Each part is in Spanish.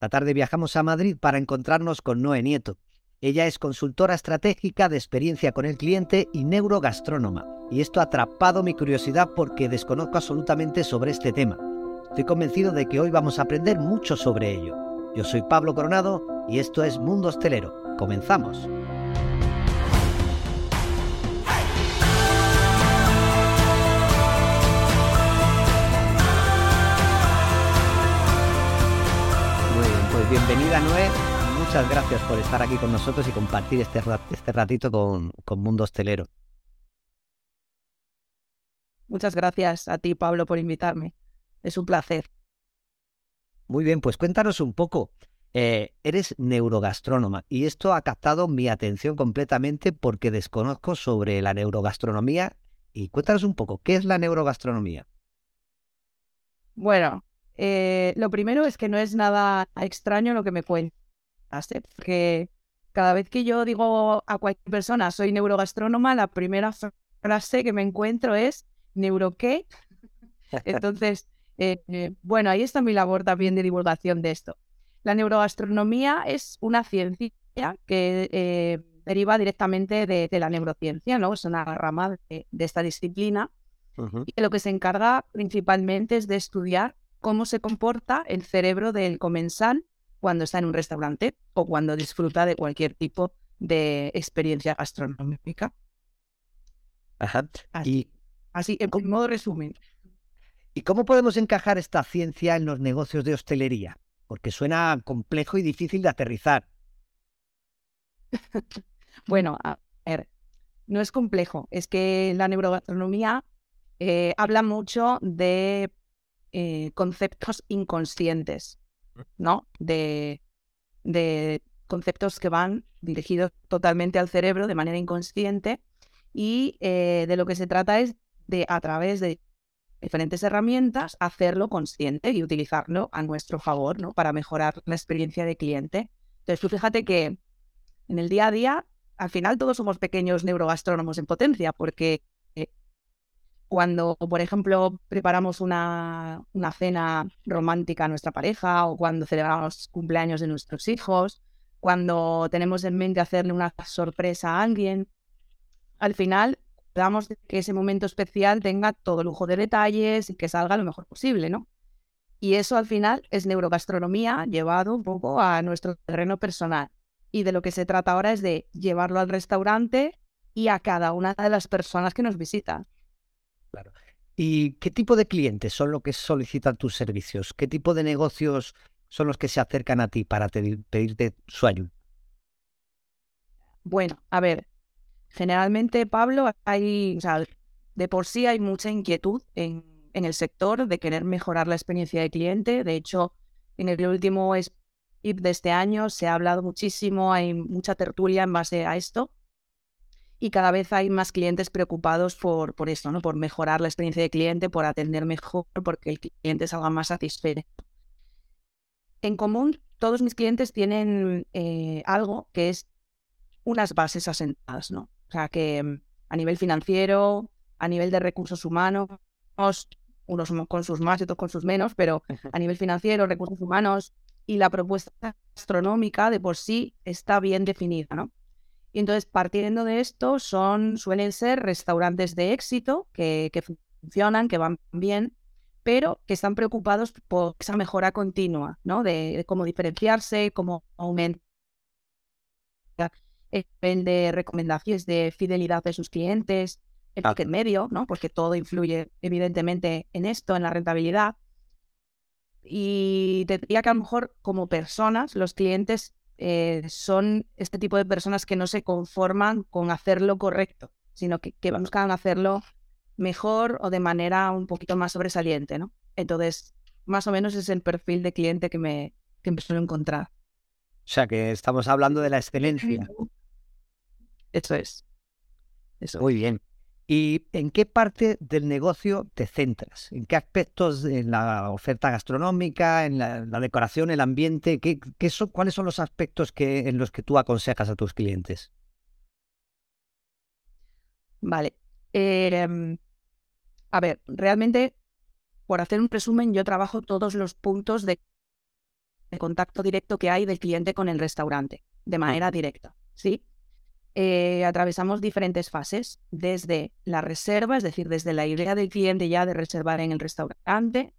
La tarde viajamos a Madrid para encontrarnos con Noé Nieto. Ella es consultora estratégica de experiencia con el cliente y neurogastrónoma. Y esto ha atrapado mi curiosidad porque desconozco absolutamente sobre este tema. Estoy convencido de que hoy vamos a aprender mucho sobre ello. Yo soy Pablo Coronado y esto es Mundo Hostelero. Comenzamos. Pues bienvenida Noé, muchas gracias por estar aquí con nosotros y compartir este, este ratito con, con Mundo Hostelero. Muchas gracias a ti, Pablo, por invitarme. Es un placer. Muy bien, pues cuéntanos un poco. Eh, eres neurogastrónoma y esto ha captado mi atención completamente porque desconozco sobre la neurogastronomía. Y cuéntanos un poco, ¿qué es la neurogastronomía? Bueno, eh, lo primero es que no es nada extraño lo que me cuentas, porque cada vez que yo digo a cualquier persona soy neurogastrónoma, la primera frase que me encuentro es ¿neuro qué? Entonces, eh, eh, bueno, ahí está mi labor también de divulgación de esto. La neurogastronomía es una ciencia que deriva directamente de, la neurociencia, ¿no? Es una rama de, esta disciplina y lo que se encarga principalmente es de estudiar cómo se comporta el cerebro del comensal cuando está en un restaurante o cuando disfruta de cualquier tipo de experiencia gastronómica. Ajá. Así, así en modo resumen. ¿Y cómo podemos encajar esta ciencia en los negocios de hostelería? Porque suena complejo y difícil de aterrizar. bueno, a ver, no es complejo. Es que la neurogastronomía eh, habla mucho de eh, conceptos inconscientes, mm. ¿no? De, de conceptos que van dirigidos totalmente al cerebro de manera inconsciente y eh, de lo que se trata es de, a través de diferentes herramientas, hacerlo consciente y utilizarlo a nuestro favor, ¿no? Para mejorar la experiencia de cliente. Entonces, tú fíjate que en el día a día, al final todos somos pequeños neurogastrónomos en potencia, porque cuando, por ejemplo, preparamos una, una, cena romántica a nuestra pareja o cuando celebramos cumpleaños de nuestros hijos, cuando tenemos en mente hacerle una sorpresa a alguien, al final damos que ese momento especial tenga todo lujo de detalles y que salga lo mejor posible, ¿no? Y eso al final es neurogastronomía llevado un poco a nuestro terreno personal. Y de lo que se trata ahora es de llevarlo al restaurante y a cada una de las personas que nos visitan. Claro. ¿Y qué tipo de clientes son los que solicitan tus servicios? ¿Qué tipo de negocios son los que se acercan a ti para pedirte su ayuda? Bueno, a ver, generalmente, Pablo, hay, de por sí hay mucha inquietud en, el sector de querer mejorar la experiencia de cliente. De hecho, en el último SIP de este año se ha hablado muchísimo, hay mucha tertulia en base a esto y cada vez hay más clientes preocupados por, por esto, ¿no? por mejorar la experiencia de cliente, por atender mejor, porque el cliente salga más satisfecho. En común, todos mis clientes tienen eh, algo que es unas bases asentadas, ¿no? O sea, que mm, a nivel financiero, a nivel de recursos humanos, unos con sus más y otros con sus menos, pero a nivel financiero, recursos humanos y la propuesta astronómica de por sí está bien definida, ¿no? Y entonces, partiendo de esto, son, suelen ser restaurantes de éxito que, funcionan, que van bien, pero que están preocupados por esa mejora continua, ¿no? De, cómo diferenciarse, cómo aumentar el de recomendaciones de fidelidad de sus clientes, el ah. ticket medio, ¿no? Porque todo influye evidentemente en esto, en la rentabilidad. Y te diría que a lo mejor como personas, los clientes eh, son este tipo de personas que no se conforman con hacerlo correcto, sino que, que buscan hacerlo mejor o de manera un poquito más sobresaliente, ¿no? Entonces, más o menos es el perfil de cliente que me, que me suelo encontrar. O sea, que estamos hablando de la excelencia. Eso es. Eso. Muy bien. ¿Y en qué parte del negocio te centras? ¿En qué aspectos en la oferta gastronómica, en la, decoración, el ambiente? ¿qué, son, ¿Cuáles son los aspectos en los que tú aconsejas a tus clientes? Vale. Em, a ver, realmente, por hacer un resumen, yo trabajo todos los puntos de contacto directo que hay del cliente con el restaurante, de manera directa, ¿sí? Eh, atravesamos diferentes fases, desde la reserva, es decir, desde la idea del cliente ya de reservar en el restaurante,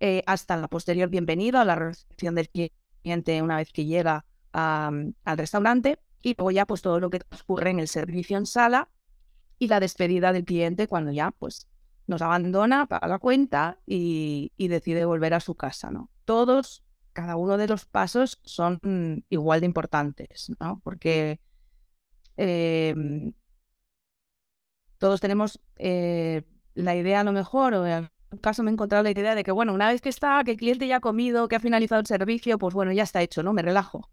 eh, hasta la posterior bienvenida, la recepción del cliente una vez que llega al restaurante, y luego ya pues todo lo que ocurre en el servicio en sala y la despedida del cliente cuando ya pues nos abandona, paga la cuenta y, decide volver a su casa, ¿no? Todos, cada uno de los pasos son igual de importantes, ¿no? Porque em, todos tenemos eh, la idea a lo mejor, o en un caso me he encontrado la idea de que, bueno, una vez que está, que el cliente ya ha comido, que ha finalizado el servicio, pues bueno, ya está hecho, ¿no? Me relajo.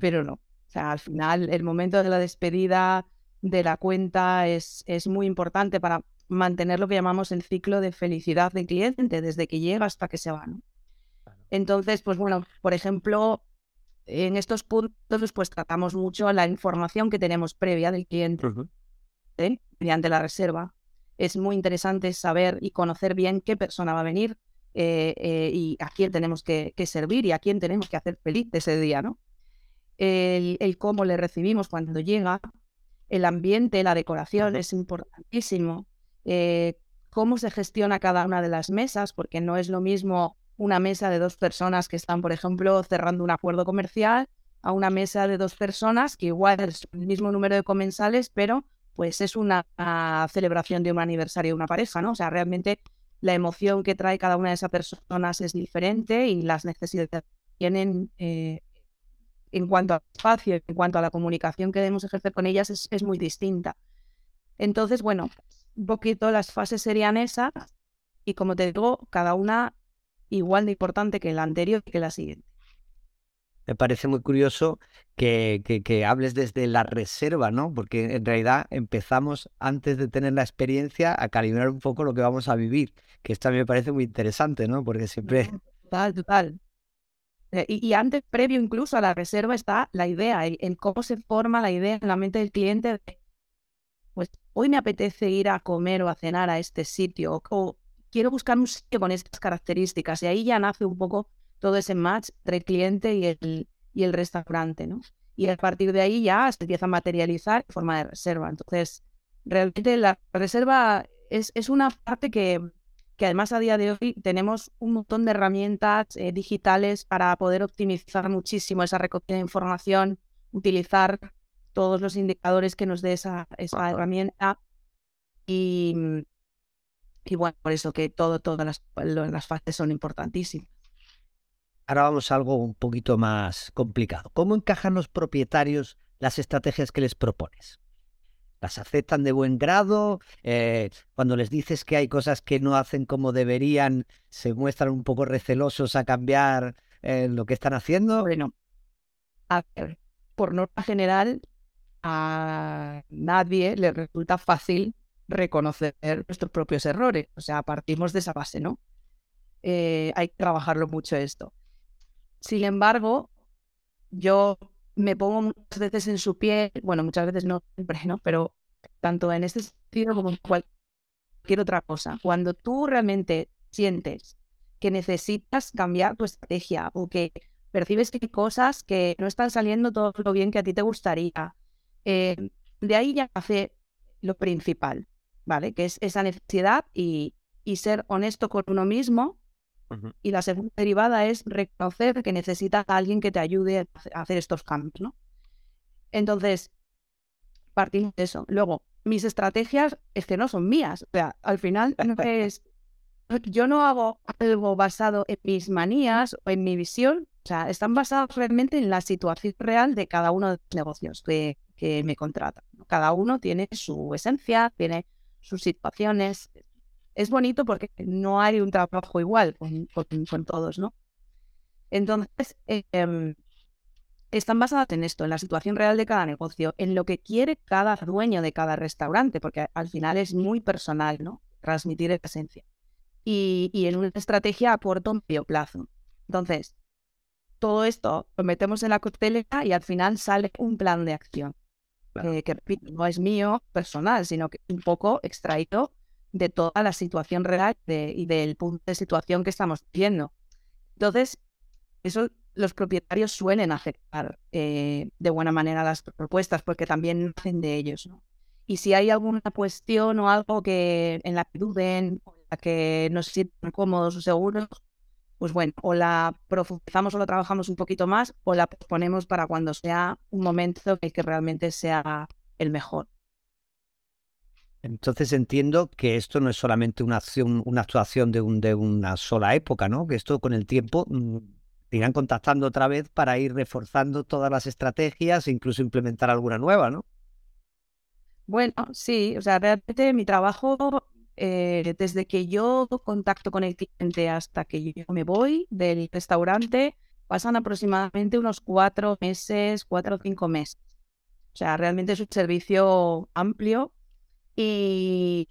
Pero no. O sea, al final, el momento de la despedida de la cuenta es, es muy importante para mantener lo que llamamos el ciclo de felicidad del cliente, desde que llega hasta que se va. Entonces, pues bueno, por ejemplo, en estos puntos pues tratamos mucho la información que tenemos previa del cliente ¿eh? mediante la reserva. Es muy interesante saber y conocer bien qué persona va a venir eh, eh, y a quién tenemos que, servir y a quién tenemos que hacer feliz ese día, ¿no? El, el cómo le recibimos cuando llega, el ambiente, la decoración es importantísimo. Cómo se gestiona cada una de las mesas, porque no es lo mismo una mesa de dos personas que están, por ejemplo, cerrando un acuerdo comercial a una mesa de dos personas que igual es el mismo número de comensales, pero pues es una, celebración de un aniversario de una pareja, ¿no? O sea, realmente la emoción que trae cada una de esas personas es diferente y las necesidades tienen eh, en cuanto al espacio, en cuanto a la comunicación que debemos ejercer con ellas es, es muy distinta. Entonces, bueno, un poquito las fases serían esas y como te digo, cada una igual de importante que la anterior y que la siguiente. Me parece muy curioso que, que, hables desde la reserva, ¿no? Porque en realidad empezamos antes de tener la experiencia a calibrar un poco lo que vamos a vivir, que esto a mí me parece muy interesante, ¿no? Porque siempre... Total, total. Eh, y, antes, previo incluso a la reserva, está la idea, en cómo se forma la idea en la mente del cliente pues hoy me apetece ir a comer o a cenar a este sitio o, quiero buscar un sitio con estas características y ahí ya nace un poco todo ese match entre el cliente y el, y el restaurante, ¿no? Y a partir de ahí ya se empieza a materializar en forma de reserva. Entonces, realmente la reserva es, es una parte que, que además a día de hoy tenemos un montón de herramientas eh, digitales para poder optimizar muchísimo esa recogida de información, utilizar todos los indicadores que nos dé esa, esa herramienta. Y, y bueno, por eso que todo, todas las, las fases son importantísimas. Ahora vamos a algo un poquito más complicado. ¿Cómo encajan los propietarios las estrategias que les propones? ¿Las aceptan de buen grado? Eh, cuando les dices que hay cosas que no hacen como deberían, se muestran un poco recelosos a cambiar eh, lo que están haciendo. Bueno, a ver, por norma general, a nadie le resulta fácil reconocer nuestros propios errores. O sea, partimos de esa base, ¿no? Eh, hay que trabajarlo mucho esto. Sin embargo, yo me pongo muchas veces en su piel, bueno, muchas veces no siempre, ¿no? Pero tanto en este sentido como en cualquier otra cosa. Cuando tú realmente sientes que necesitas cambiar tu estrategia o que percibes que hay cosas que no están saliendo todo lo bien que a ti te gustaría, eh, de ahí ya hace lo principal, ¿vale? Que es esa necesidad y, ser honesto con uno mismo. Y la segunda derivada es reconocer que necesitas a alguien que te ayude a hacer estos cambios, ¿no? Entonces, partimos de eso. Luego, mis estrategias es que no son mías. O sea, al final no es. Yo no hago algo basado en mis manías o en mi visión. O sea, están basadas realmente en la situación real de cada uno de los negocios que, que me contratan. Cada uno tiene su esencia, tiene sus situaciones. Es bonito porque no hay un trabajo igual con, todos, ¿no? Entonces, em, están basadas en esto, en la situación real de cada negocio, en lo que quiere cada dueño de cada restaurante, porque al final es muy personal, ¿no? Transmitir esa esencia. Y, y en una estrategia a corto medio plazo. Entonces, todo esto lo metemos en la coctelera y al final sale un plan de acción. Eh, que no es mío personal, sino que un poco extraído de toda la situación real y del punto de situación que estamos viendo. Entonces, eso los propietarios suelen aceptar eh, de buena manera las propuestas porque también hacen de ellos. Y si hay alguna cuestión o algo que en la que duden, o en la que no se sientan cómodos o seguros, pues bueno, o la profundizamos o la trabajamos un poquito más o la ponemos para cuando sea un momento que, que realmente sea el mejor. Entonces entiendo que esto no es solamente una acción, una actuación de, un, de una sola época, ¿no? Que esto con el tiempo mm, irán contactando otra vez para ir reforzando todas las estrategias e incluso implementar alguna nueva, ¿no? Bueno, sí, o sea, realmente mi trabajo, eh, desde que yo contacto con el cliente hasta que yo me voy del restaurante, pasan aproximadamente unos cuatro meses, cuatro o cinco meses. O sea, realmente es un servicio amplio y,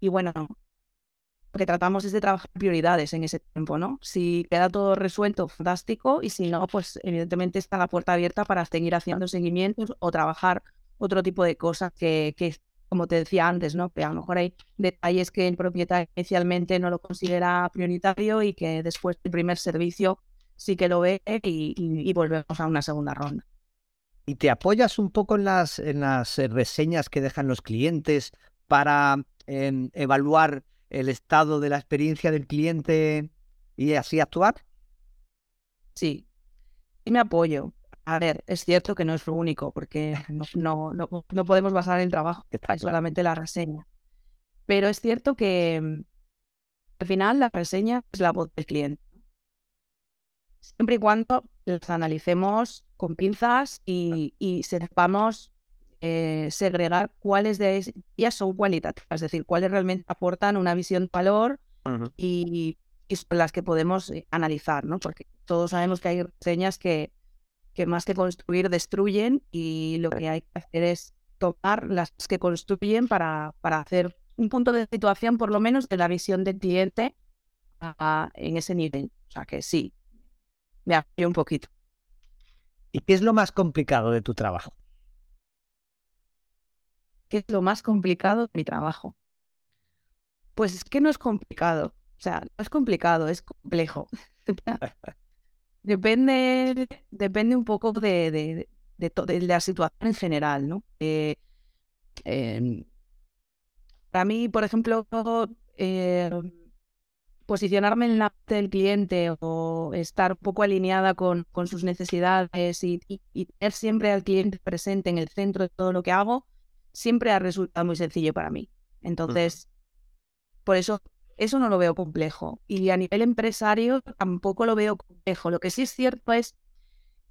y, bueno, lo que tratamos es de trabajar prioridades en ese tiempo, ¿no? Si queda todo resuelto, fantástico, y si no, pues evidentemente está la puerta abierta para seguir haciendo seguimientos o trabajar otro tipo de cosas que, que como te decía antes, ¿no? Que a lo mejor hay detalles que el propietario inicialmente no lo considera prioritario y que después del primer servicio sí que lo ve y, y volvemos a una segunda ronda. ¿Y te apoyas un poco en las, en las eh, reseñas que dejan los clientes para em, evaluar el estado de la experiencia del cliente y así actuar? Sí, y me apoyo. A ver, es cierto que no es lo único, porque no, no, no, podemos basar el trabajo en solamente la reseña. Pero es cierto que mm, al final la reseña es la voz del cliente. Siempre y cuando las analicemos con pinzas y, y sepamos eh, segregar cuáles de ellas son cualitativas, es decir, cuáles realmente aportan una visión de valor y, son las que podemos eh, analizar, ¿no? Porque todos sabemos que hay reseñas que, que más que construir destruyen y lo que hay que hacer es tomar las que construyen para, para hacer un punto de situación, por lo menos, de la visión del cliente en ese nivel. O sea que sí, me apoyo un poquito. ¿Y qué es lo más complicado de tu trabajo? ¿Qué es lo más complicado de mi trabajo? Pues es que no es complicado. O sea, no es complicado, es complejo. depende, depende un poco de, de, de, la situación en general, ¿no? Eh, em, para mí, por ejemplo, eh, posicionarme en la parte del cliente o estar un poco alineada con, con sus necesidades y, tener siempre al cliente presente en el centro de todo lo que hago, siempre ha resultado muy sencillo para mí. Entonces, por eso, eso no lo veo complejo. Y a nivel empresario tampoco lo veo complejo. Lo que sí es cierto es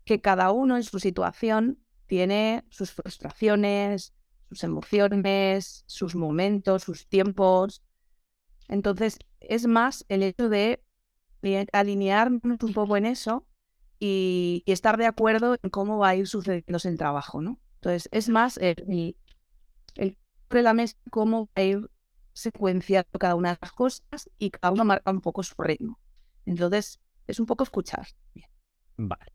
que cada uno en su situación tiene sus frustraciones, sus emociones, sus momentos, sus tiempos. Entonces, es más el hecho de alinearnos un poco en eso y, estar de acuerdo en cómo va a ir sucediendo el trabajo, ¿no? Entonces, es más el, el, el la mesa cómo va a ir secuenciando cada una de las cosas y cada uno marca un poco su ritmo. Entonces, es un poco escuchar. Vale.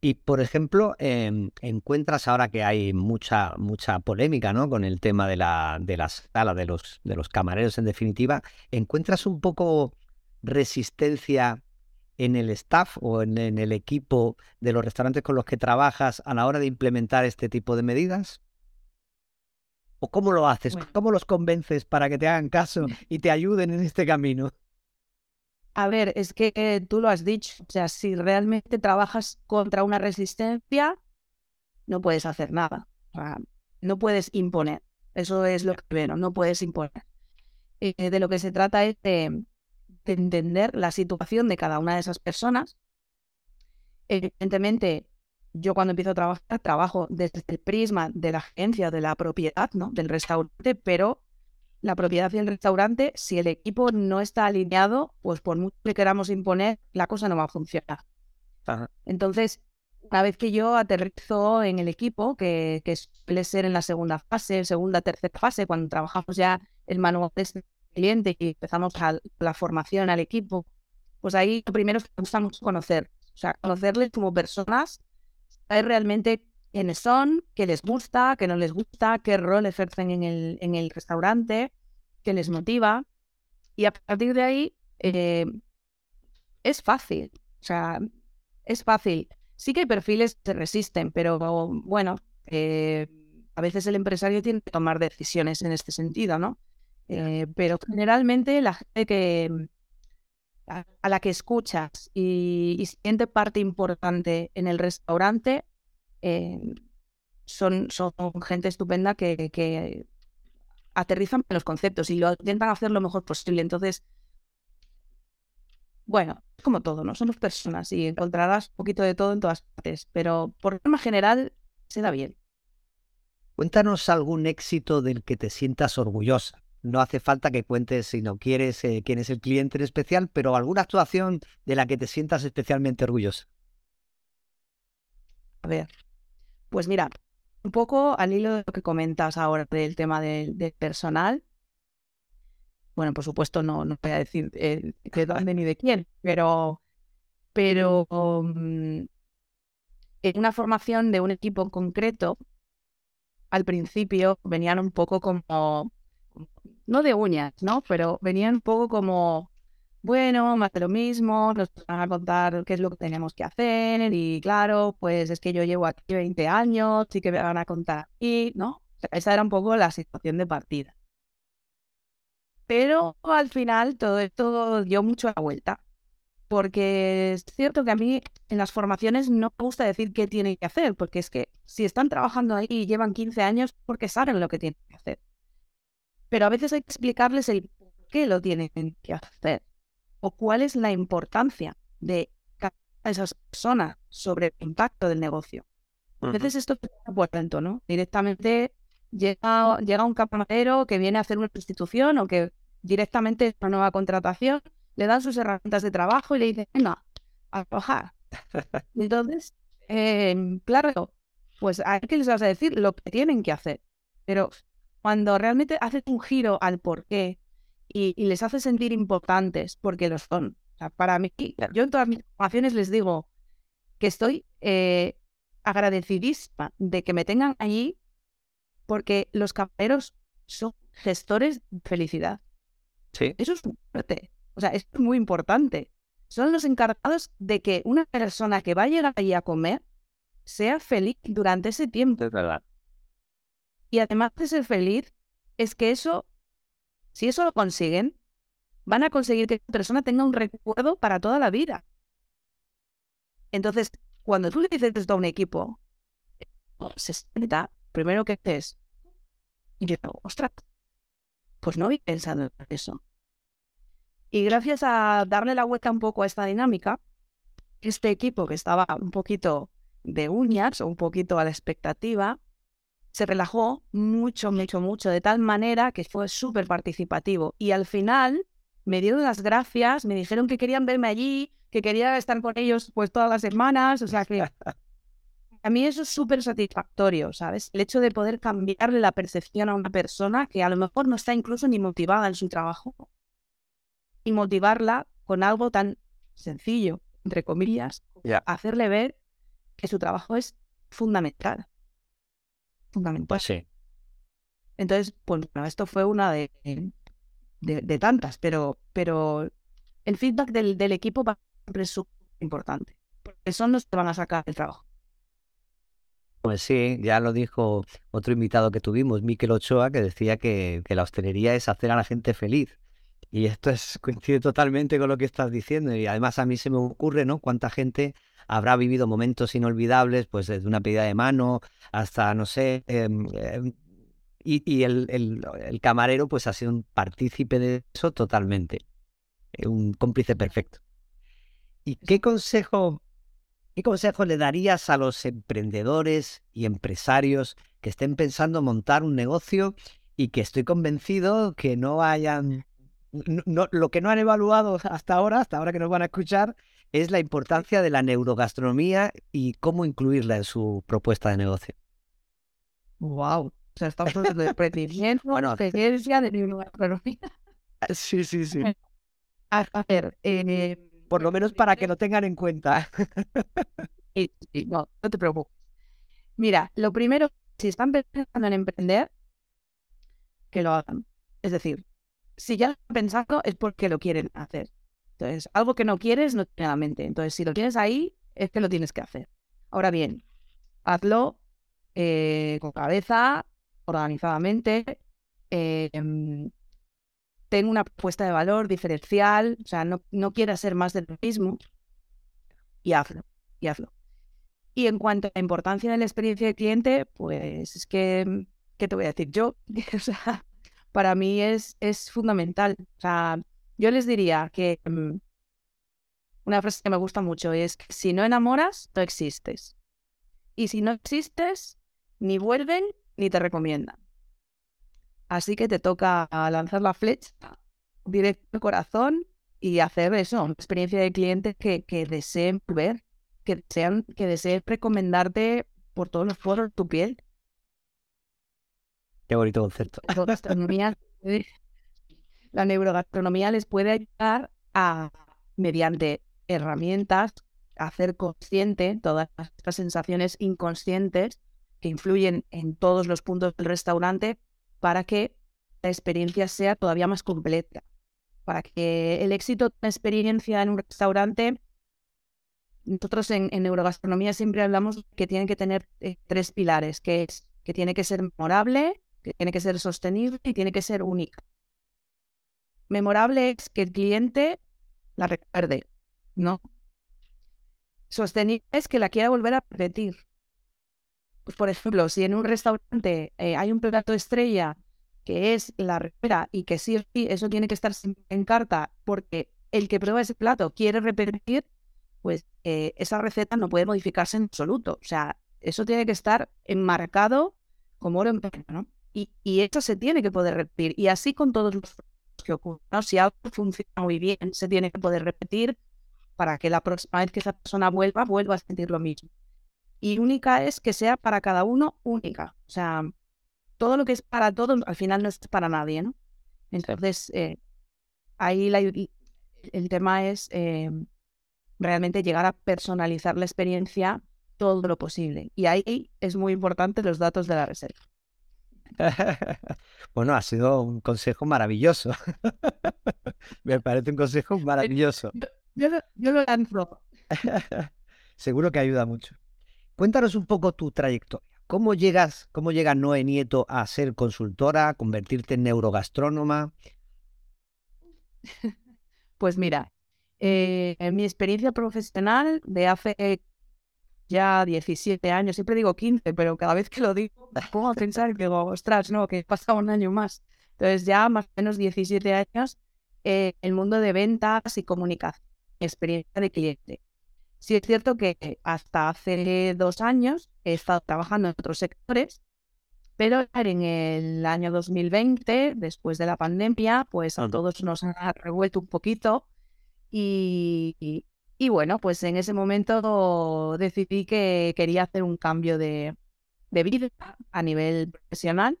Y por ejemplo, em, encuentras ahora que hay mucha, mucha polémica ¿no? con el tema de la, de la sala, de los, de los camareros en definitiva, ¿encuentras un poco resistencia en el staff o en, el equipo de los restaurantes con los que trabajas a la hora de implementar este tipo de medidas? ¿O cómo lo haces? ¿Cómo los convences para que te hagan caso y te ayuden en este camino? A ver, es que tú lo has dicho, o sea, si realmente trabajas contra una resistencia, no puedes hacer nada, o sea, no puedes imponer, eso es lo que veo, no puedes imponer. Eh, de lo que se trata es de, entender la situación de cada una de esas personas. Evidentemente, yo cuando empiezo a trabajar, trabajo desde el prisma de la agencia, de la propiedad, ¿no? Del restaurante, pero la propiedad del restaurante, si el equipo no está alineado, pues por mucho que queramos imponer, la cosa no va a funcionar. Entonces, una vez que yo aterrizo en el equipo, que, suele ser en la segunda fase, segunda, tercera fase, cuando trabajamos ya el manual de este cliente y empezamos la formación al equipo, pues ahí lo primero es que buscamos conocer, o sea, conocerles como personas, realmente quiénes son, qué les gusta, qué no les gusta, qué rol ejercen en el, en el restaurante, qué les motiva. Y a partir de ahí eh, es fácil. O sea, es fácil. Sí que hay perfiles que se resisten, pero bueno, eh, a veces el empresario tiene que tomar decisiones en este sentido, ¿no? Eh, pero generalmente la gente que a, la que escuchas y, siente parte importante en el restaurante eh, son, son gente estupenda que, que aterrizan en los conceptos y lo intentan hacer lo mejor posible. Entonces, bueno, como todo, ¿no? Somos personas y encontrarás un poquito de todo en todas partes, pero por forma general se da bien. Cuéntanos algún éxito del que te sientas orgullosa. No hace falta que cuentes, si no quieres, eh, quién es el cliente en especial, pero alguna actuación de la que te sientas especialmente orgullosa. A ver, pues mira, un poco al hilo de lo que comentas ahora del tema del, personal. Bueno, por supuesto no, no voy a decir eh, de dónde ni de quién, pero, pero mm, en una formación de un equipo concreto, al principio venían un poco como, no de uñas, ¿no? Pero venían un poco como bueno, más de lo mismo, nos van a contar qué es lo que tenemos que hacer y claro, pues es que yo llevo aquí 20 años y que me van a contar y, ¿no? Esa era un poco la situación de partida. Pero al final todo esto dio mucho la vuelta, porque es cierto que a mí en las formaciones no me gusta decir qué tienen que hacer, porque es que si están trabajando ahí y llevan 15 años, porque saben lo que tienen que hacer. Pero a veces hay que explicarles el por qué lo tienen que hacer o cuál es la importancia de esas personas sobre el impacto del negocio. A veces esto se por lento, ¿no? Directamente llega, llega un camarero que viene a hacer una sustitución o que directamente es una nueva contratación, le dan sus herramientas de trabajo y le dicen, venga, a trabajar. Entonces, em, claro, pues hay que les vas a decir lo que tienen que hacer. Pero cuando realmente haces un giro al por qué y, les hace sentir importantes porque lo son. para mí, yo en todas mis formaciones les digo que estoy eh, agradecidísima de que me tengan allí porque los camareros son gestores de felicidad. Sí. Eso es fuerte. O sea, es muy importante. Son los encargados de que una persona que va a llegar allí a comer sea feliz durante ese tiempo. Es verdad. Y además de ser feliz, es que eso si eso lo consiguen, van a conseguir que la persona tenga un recuerdo para toda la vida. Entonces, cuando tú le dices esto a un equipo, se sienta, primero que haces, y yo, ostras, pues no había pensado en eso. Y gracias a darle la vuelta un poco a esta dinámica, este equipo que estaba un poquito de uñas o un poquito a la expectativa, se relajó mucho, mucho, mucho, de tal manera que fue súper participativo. Y al final me dieron las gracias, me dijeron que querían verme allí, que quería estar con ellos pues todas las semanas, o sea que a mí eso es súper satisfactorio, ¿sabes? El hecho de poder cambiarle la percepción a una persona que a lo mejor no está incluso ni motivada en su trabajo y motivarla con algo tan sencillo, entre comillas, hacerle ver que su trabajo es fundamental fundamental. Pues sí. Entonces, pues bueno, esto fue una de, de, tantas, pero, pero el feedback del, del equipo es súper importante, porque son los que van a sacar el trabajo. Pues sí, ya lo dijo otro invitado que tuvimos, Miquel Ochoa, que decía que, que, la hostelería es hacer a la gente feliz. Y esto es, coincide totalmente con lo que estás diciendo. Y además a mí se me ocurre, ¿no? Cuánta gente habrá vivido momentos inolvidables, pues desde una pedida de mano hasta, no sé, em, em, y, el, el, camarero pues ha sido un partícipe de eso totalmente, eh, un cómplice perfecto. ¿Y qué consejo, qué consejo le darías a los emprendedores y empresarios que estén pensando montar un negocio y que estoy convencido que no hayan, no, lo que no han evaluado hasta ahora, hasta ahora que nos van a escuchar, es la importancia de la neurogastronomía y cómo incluirla en su propuesta de negocio. Wow. O sea, estamos hablando de emprendimiento, bueno, experiencia de neurogastronomía. Sí, sí, sí. A, ver, eh, por lo menos para que lo tengan en cuenta. no, no te preocupes. Mira, lo primero, si están pensando en emprender, que lo hagan. Es decir, si ya lo han pensado es porque lo quieren hacer. Entonces, algo que no quieres no tiene la mente. Entonces, si lo tienes ahí, es que lo tienes que hacer. Ahora bien, hazlo eh, con cabeza, organizadamente, eh, em, ten una propuesta de valor diferencial, o sea, no, no quieras ser más de lo mismo y hazlo, y hazlo. Y en cuanto a la importancia de la experiencia del cliente, pues es que, ¿qué te voy a decir yo? para mí es, es fundamental. O sea, yo les diría que mm, una frase que me gusta mucho es que si no enamoras, no existes. Y si no existes, ni vuelven ni te recomiendan. Así que te toca lanzar la flecha directo al corazón y hacer eso, una experiencia de clientes que, que deseen ver, que desean, que deseen recomendarte por todos los poros de tu piel. Qué bonito concepto. La neurogastronomía les puede ayudar a, mediante herramientas, hacer consciente todas estas sensaciones inconscientes que influyen en todos los puntos del restaurante para que la experiencia sea todavía más completa para que el éxito de una experiencia en un restaurante, nosotros en, neurogastronomía siempre hablamos que tiene que tener eh, tres pilares, que es que tiene que ser memorable, que tiene que ser sostenible y tiene que ser única. Memorable es que el cliente la recuerde, ¿no? Sostenible es que la quiera volver a repetir. Pues, por ejemplo, si en un restaurante eh, hay un plato estrella que es la receta y que sí eso tiene que estar en carta porque el que prueba ese plato quiere repetir, pues eh, esa receta no puede modificarse en absoluto. O sea, eso tiene que estar enmarcado como oro en pleno, ¿no? Y, y eso se tiene que poder repetir. Y así con todos los que ocurren. ¿no? Si algo funciona muy bien, se tiene que poder repetir para que la próxima vez que esa persona vuelva, vuelva a sentir lo mismo. Y única es que sea para cada uno única. O sea, todo lo que es para todos al final no es para nadie, ¿no? Entonces, eh, ahí el tema es eh, realmente llegar a personalizar la experiencia todo lo posible. Y ahí es muy importante los datos de la reserva. bueno, ha sido un consejo maravilloso. Me parece un consejo maravilloso. Yo, yo lo lanzo. Seguro que ayuda mucho. Cuéntanos un poco tu trayectoria. ¿Cómo llegas, cómo llega Noé Nieto a ser consultora, a convertirte en neurogastrónoma? Pues mira, eh, en mi experiencia profesional de hace ya 17 años, siempre digo 15, pero cada vez que lo digo pongo a pensar y digo, ostras, no, que pasa un año más. Entonces ya más o menos 17 años, eh, el mundo de ventas y comunicación, experiencia de cliente. Sí es cierto que hasta hace dos años he estado trabajando en otros sectores, pero en el año 2020, después de la pandemia, pues a todos nos ha revuelto un poquito y, y, bueno, pues en ese momento decidí que quería hacer un cambio de, de vida a nivel profesional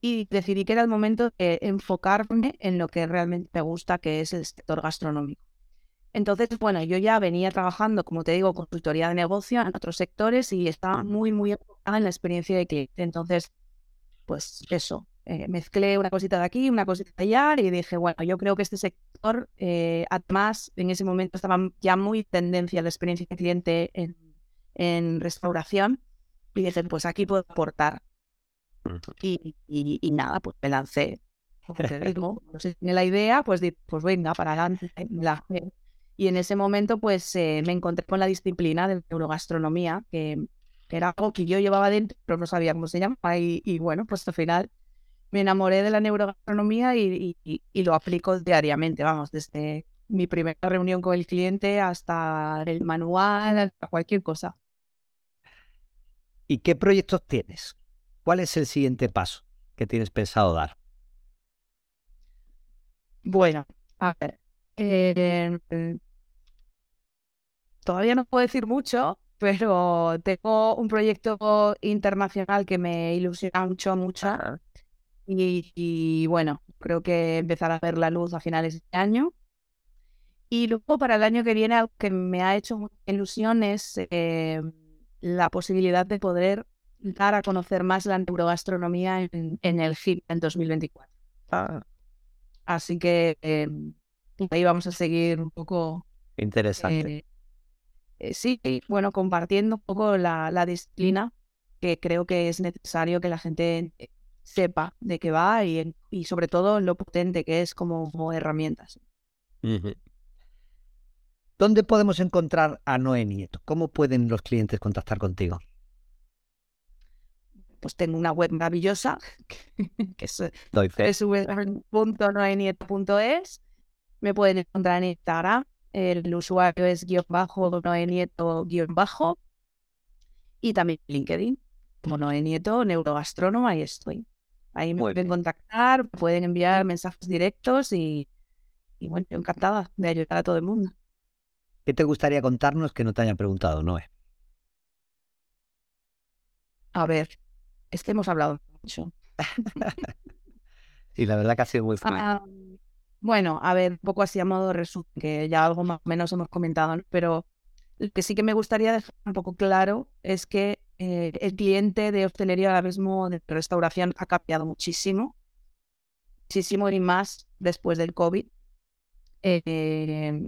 y decidí que era el momento de enfocarme en lo que realmente me gusta, que es el sector gastronómico. Entonces, bueno, yo ya venía trabajando, como te digo, consultoría de negocio en otros sectores y estaba muy, muy enfocada en la experiencia de cliente. Entonces, pues eso, eh, mezclé una cosita de aquí, una cosita de allá y dije, bueno, yo creo que este sector, eh, además, en ese momento estaba ya muy tendencia la experiencia de cliente en, en restauración y dije, pues aquí puedo aportar. Y, y, nada, pues me lancé. No sé, la idea, pues, pues venga, para adelante. La, y en ese momento, pues eh, me encontré con la disciplina de neurogastronomía, que, era algo que yo llevaba dentro, pero no sabía cómo se llama. Y, bueno, pues al final me enamoré de la neurogastronomía y, lo aplico diariamente, vamos, desde mi primera reunión con el cliente hasta el manual, hasta cualquier cosa. ¿Y qué proyectos tienes? ¿Cuál es el siguiente paso que tienes pensado dar? Bueno, a ver. Eh, todavía no puedo decir mucho, pero tengo un proyecto internacional que me ilusiona mucho, mucho. Y, bueno, creo que empezará a ver la luz a finales de año. Y luego para el año que viene, algo que me ha hecho ilusión es eh, la posibilidad de poder dar a conocer más la neurogastronomía en, el HIP en 2024. Ah. Así que eh, ahí vamos a seguir un poco Interesante. Eh, sí, bueno, compartiendo un poco la, la, disciplina, que creo que es necesario que la gente sepa de qué va y, y sobre todo lo potente que es como, herramientas. ¿Dónde podemos encontrar a Noé Nieto? ¿Cómo pueden los clientes contactar contigo? Pues tengo una web maravillosa, que es www.noenieto.es. Me pueden encontrar en Instagram. El usuario es guion bajo, Noé Nieto guion bajo. Y también LinkedIn, como Noé Nieto, neurogastrónomo, ahí estoy. Ahí me pueden contactar, pueden enviar mensajes directos y, y bueno, encantada de ayudar a todo el mundo. ¿Qué te gustaría contarnos que no te hayan preguntado, Noé? A ver, es que hemos hablado mucho. y la verdad que ha sido muy fácil. Ah, bueno, a ver, un poco así a modo resumen, que ya algo más o menos hemos comentado, pero lo que sí que me gustaría dejar un poco claro es que eh, el cliente de hostelería ahora mismo de restauración ha cambiado muchísimo, muchísimo y más después del COVID. Eh,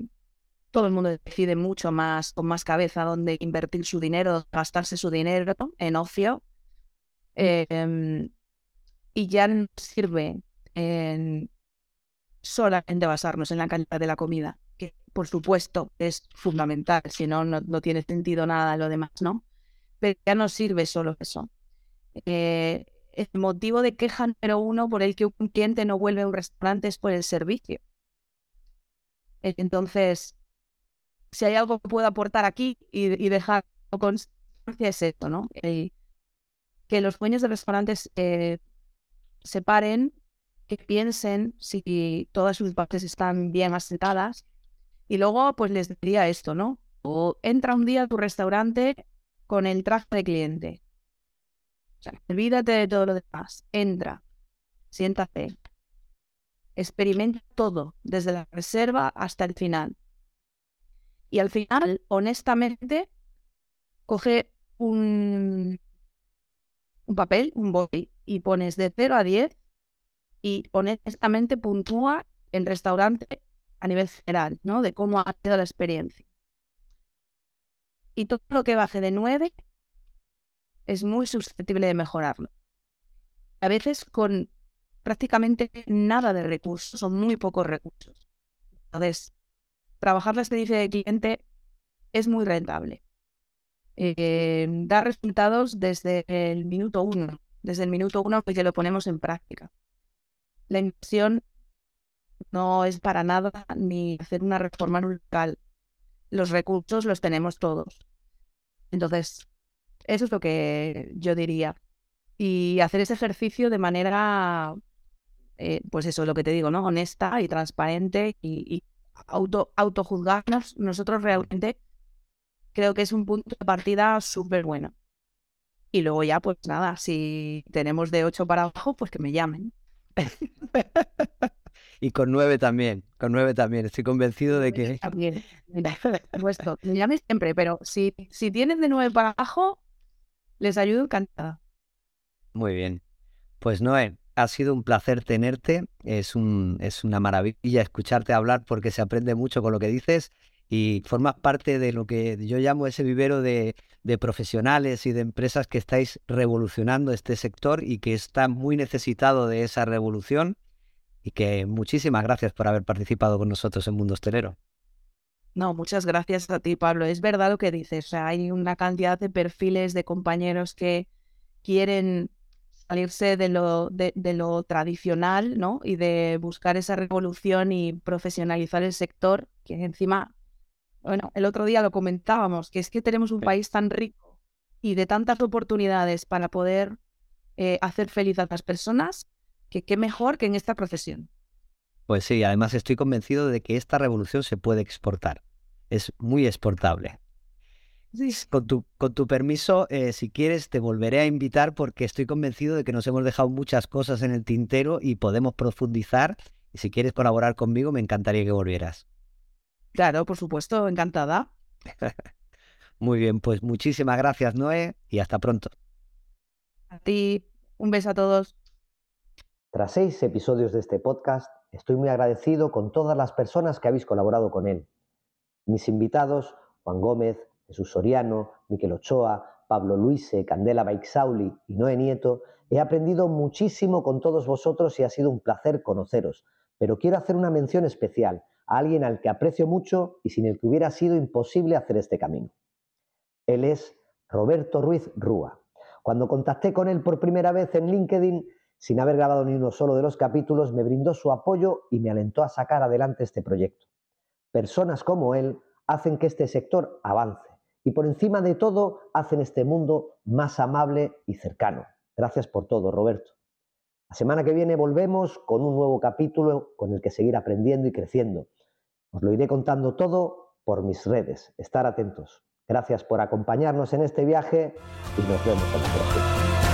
todo el mundo decide mucho más, con más cabeza, dónde invertir su dinero, gastarse su dinero en ocio. Em, y ya no sirve en solamente basarnos en la calidad de la comida, que por supuesto es fundamental, si no, no tiene sentido nada lo demás, ¿no? Pero ya no sirve solo eso. Eh, el motivo de queja número uno por el que un cliente no vuelve a un restaurante es por el servicio. Entonces, si hay algo que puedo aportar aquí y, dejar constancia es esto, ¿no? que los dueños de restaurantes eh, se paren, que piensen si todas sus bases están bien asentadas y luego pues les diría esto, ¿no? O entra un día a tu restaurante con el traje de cliente. O sea, olvídate de todo lo demás. Entra, siéntate, experimenta todo, desde la reserva hasta el final. Y al final, honestamente, coge un, un papel, un boli, y pones de 0 a 10 y honestamente puntúa el restaurante a nivel general, ¿no? De cómo ha sido la experiencia. Y todo lo que baje de 9 es muy susceptible de mejorarlo. A veces con prácticamente nada de recursos o muy pocos recursos. Entonces, trabajar la experiencia del cliente es muy rentable. Eh, da resultados desde el minuto uno, desde el minuto uno que lo ponemos en práctica. La inversión no es para nada ni hacer una reforma local. Los recursos los tenemos todos. Entonces, eso es lo que yo diría. Y hacer ese ejercicio de manera, eh, pues eso, lo que te digo, ¿no? Honesta y transparente y, auto, autojuzgarnos, nosotros realmente creo que es un punto de partida súper bueno. Y luego ya, pues nada, si tenemos de 8 para abajo, pues que me llamen. y con 9 también, con 9 también. Estoy convencido de que... También, supuesto, me llames siempre, pero si, si tienes de 9 para abajo, les ayudo encantada. Muy bien. Pues Noé, ha sido un placer tenerte. Es, un, es una maravilla escucharte hablar porque se aprende mucho con lo que dices y formas parte de lo que yo llamo ese vivero de, de, profesionales y de empresas que estáis revolucionando este sector y que está muy necesitado de esa revolución. Y que muchísimas gracias por haber participado con nosotros en Mundo Hostelero. No, muchas gracias a ti, Pablo. Es verdad lo que dices. hay una cantidad de perfiles de compañeros que quieren salirse de lo, de, lo tradicional, ¿no? Y de buscar esa revolución y profesionalizar el sector, que encima, bueno, el otro día lo comentábamos, que es que tenemos un país tan rico y de tantas oportunidades para poder eh, hacer feliz a las personas, que qué mejor que en esta profesión. Pues sí, además estoy convencido de que esta revolución se puede exportar. Es muy exportable. Con tu, con tu permiso, eh, si quieres, te volveré a invitar porque estoy convencido de que nos hemos dejado muchas cosas en el tintero y podemos profundizar. Y si quieres colaborar conmigo, me encantaría que volvieras. Claro, por supuesto, encantada. Muy bien, pues muchísimas gracias, Noé, y hasta pronto. A ti, un beso a todos. Tras seis episodios de este podcast, estoy muy agradecido con todas las personas que habéis colaborado con él Mis invitados, Juan Gómez, Jesús Soriano, Miquel Ochoa, Pablo Luise, Candela Baixauli y Noé Nieto, he aprendido muchísimo con todos vosotros y ha sido un placer conoceros. Pero quiero hacer una mención especial a alguien al que aprecio mucho y sin el que hubiera sido imposible hacer este camino. Él es Roberto Ruiz Rúa. Cuando contacté con él por primera vez en LinkedIn, sin haber grabado ni uno solo de los capítulos, me brindó su apoyo y me alentó a sacar adelante este proyecto. Personas como él hacen que este sector avance y por encima de todo hacen este mundo más amable y cercano. Gracias por todo, Roberto. La semana que viene volvemos con un nuevo capítulo con el que seguir aprendiendo y creciendo. Os lo iré contando todo por mis redes. Estar atentos. Gracias por acompañarnos en este viaje y nos vemos en la próxima.